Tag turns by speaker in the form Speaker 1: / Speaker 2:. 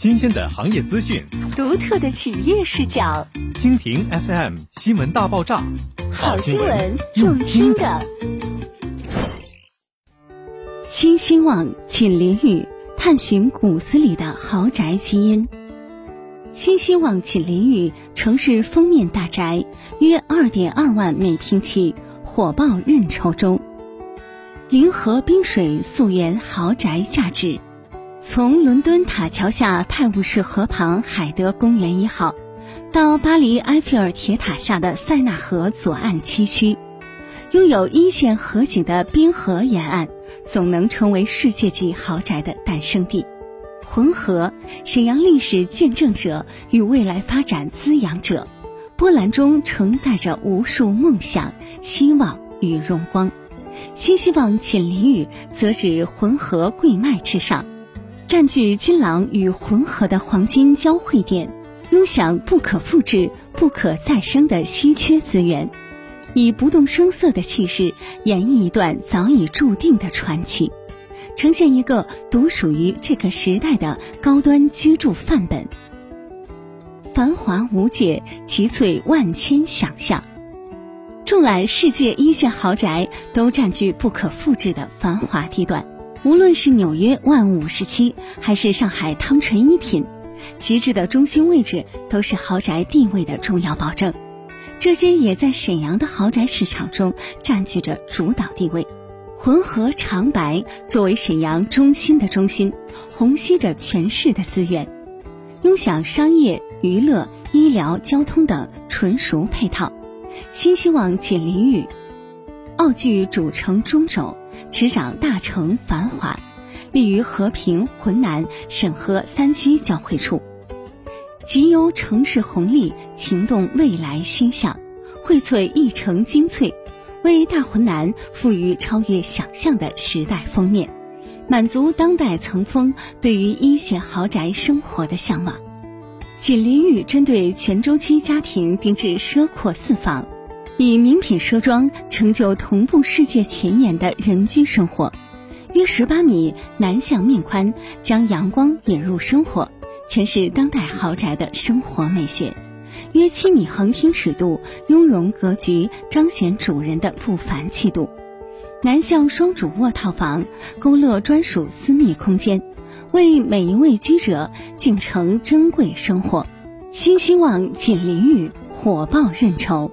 Speaker 1: 新鲜的行业资讯，
Speaker 2: 独特的企业视角。
Speaker 1: 蜻蜓 FM 新闻大爆炸，
Speaker 2: 好新闻用听的。新希望锦麟屿探寻骨子里的豪宅基因。新希望锦麟屿城市封面大宅，约二点二万每平起，火爆认筹中。临河滨水，溯源豪宅价值。从伦敦塔桥下泰晤士河旁海德公园一号，到巴黎埃菲尔铁塔下的塞纳河左岸七区，拥有一线河景的滨河沿岸，总能成为世界级豪宅的诞生地。浑河，沈阳历史见证者与未来发展滋养者，波澜中承载着无数梦想、希望与荣光。新希望锦鲤屿则指浑河贵脉之上。占据金廊与浑河的黄金交汇点，拥享不可复制、不可再生的稀缺资源，以不动声色的气势演绎一段早已注定的传奇，呈现一个独属于这个时代的高端居住范本。繁华无界，奇翠万千想象。众览世界一线豪宅，都占据不可复制的繁华地段。无论是纽约万五十七，还是上海汤臣一品，极致的中心位置都是豪宅地位的重要保证。这些也在沈阳的豪宅市场中占据着主导地位。浑河长白作为沈阳中心的中心，虹吸着全市的资源，拥享商业、娱乐、医疗、交通等纯熟配套。新希望锦鲤屿，傲具主城中轴。执掌大城繁华，立于和平、浑南、沈河三区交汇处，集邮城市红利，情动未来心象，荟萃一城精粹，为大浑南赋予超越想象的时代封面，满足当代层峰对于一线豪宅生活的向往。锦麟屿针对全周期家庭定制奢阔四房。以名品奢装成就同步世界前沿的人居生活，约十八米南向面宽，将阳光引入生活，诠释当代豪宅的生活美学；约七米横厅尺度，雍容格局，彰显主人的不凡气度。南向双主卧套房，勾勒专属私密空间，为每一位居者敬成珍贵生活。新希望锦麟屿火爆认筹。